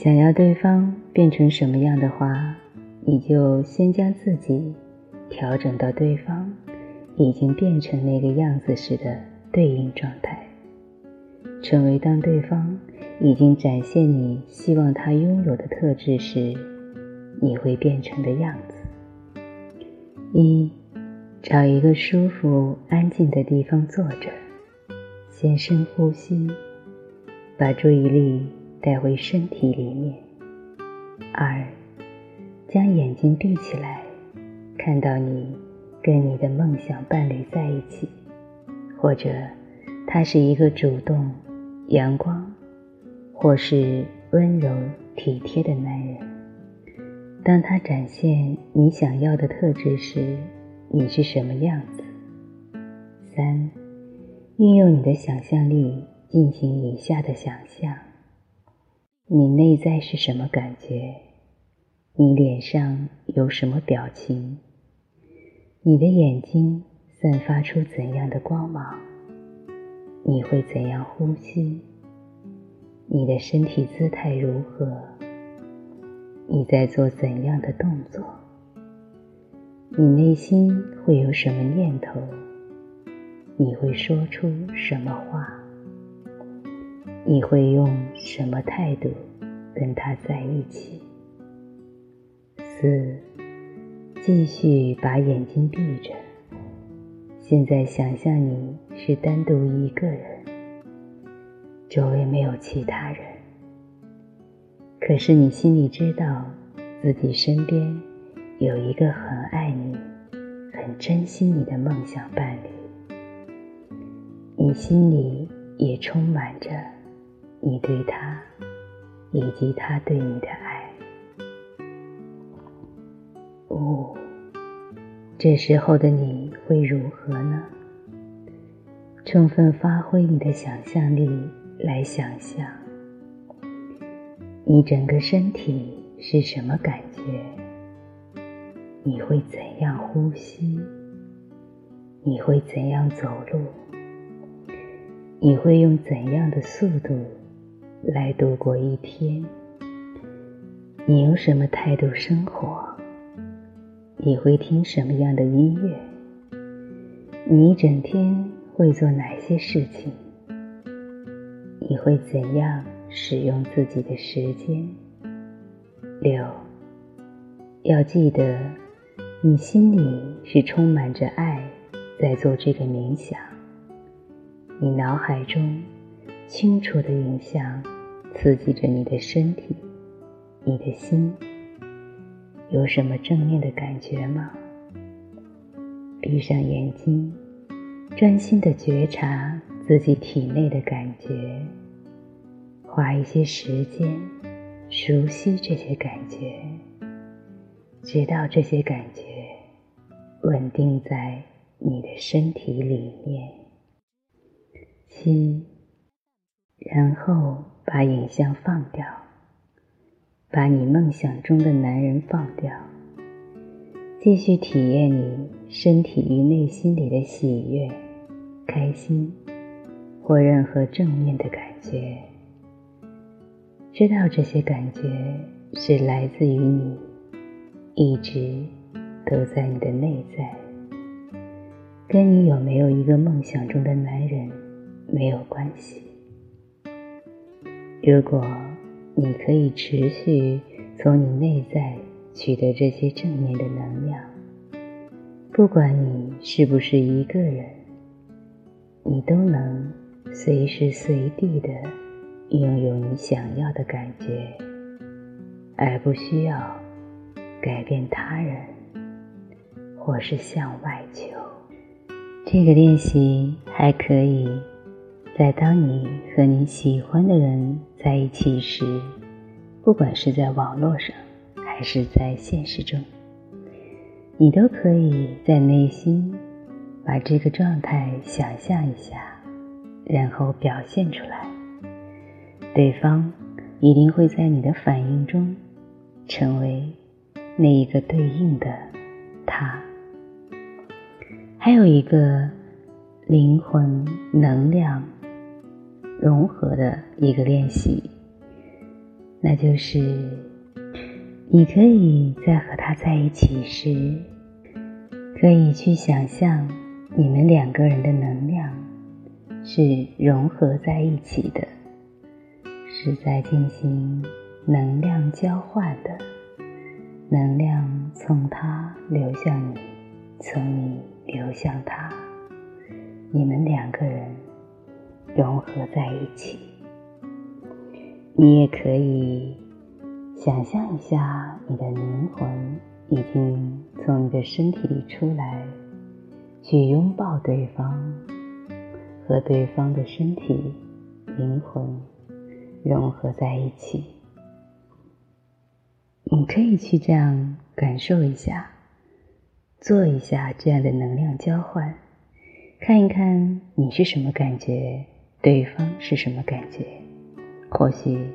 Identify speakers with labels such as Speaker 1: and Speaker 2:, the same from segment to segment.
Speaker 1: 想要对方变成什么样的话，你就先将自己调整到对方已经变成那个样子时的对应状态，成为当对方已经展现你希望他拥有的特质时，你会变成的样子。一，找一个舒服、安静的地方坐着，先深呼吸，把注意力。带回身体里面。二，将眼睛闭起来，看到你跟你的梦想伴侣在一起，或者他是一个主动、阳光，或是温柔体贴的男人。当他展现你想要的特质时，你是什么样子？三，运用你的想象力进行以下的想象。你内在是什么感觉？你脸上有什么表情？你的眼睛散发出怎样的光芒？你会怎样呼吸？你的身体姿态如何？你在做怎样的动作？你内心会有什么念头？你会说出什么话？你会用什么态度跟他在一起？四，继续把眼睛闭着。现在想象你是单独一个人，周围没有其他人，可是你心里知道自己身边有一个很爱你、很珍惜你的梦想伴侣，你心里也充满着。你对他，以及他对你的爱。哦，这时候的你会如何呢？充分发挥你的想象力来想象，你整个身体是什么感觉？你会怎样呼吸？你会怎样走路？你会用怎样的速度？来度过一天，你用什么态度生活？你会听什么样的音乐？你一整天会做哪些事情？你会怎样使用自己的时间？六，要记得，你心里是充满着爱，在做这个冥想。你脑海中。清楚的影像刺激着你的身体，你的心有什么正面的感觉吗？闭上眼睛，专心的觉察自己体内的感觉，花一些时间熟悉这些感觉，直到这些感觉稳定在你的身体里面。七。然后把影像放掉，把你梦想中的男人放掉，继续体验你身体与内心里的喜悦、开心或任何正面的感觉。知道这些感觉是来自于你，一直都在你的内在，跟你有没有一个梦想中的男人没有关系。如果你可以持续从你内在取得这些正面的能量，不管你是不是一个人，你都能随时随地的拥有你想要的感觉，而不需要改变他人或是向外求。这个练习还可以。在当你和你喜欢的人在一起时，不管是在网络上还是在现实中，你都可以在内心把这个状态想象一下，然后表现出来。对方一定会在你的反应中成为那一个对应的他。还有一个灵魂能量。融合的一个练习，那就是你可以在和他在一起时，可以去想象你们两个人的能量是融合在一起的，是在进行能量交换的，能量从他流向你，从你流向他，你们两个人融合在一起。你也可以想象一下，你的灵魂已经从你的身体里出来，去拥抱对方，和对方的身体、灵魂融合在一起。你可以去这样感受一下，做一下这样的能量交换，看一看你是什么感觉，对方是什么感觉。或许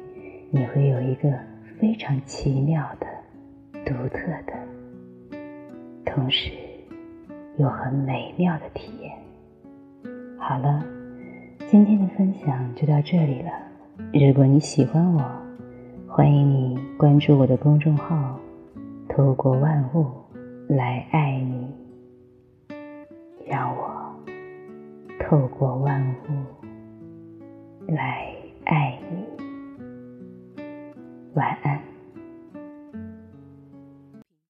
Speaker 1: 你会有一个非常奇妙的、独特的，同时又很美妙的体验。好了，今天的分享就到这里了。如果你喜欢我，欢迎你关注我的公众号“透过万物来爱你”，让我透过万物来。爱你，晚安。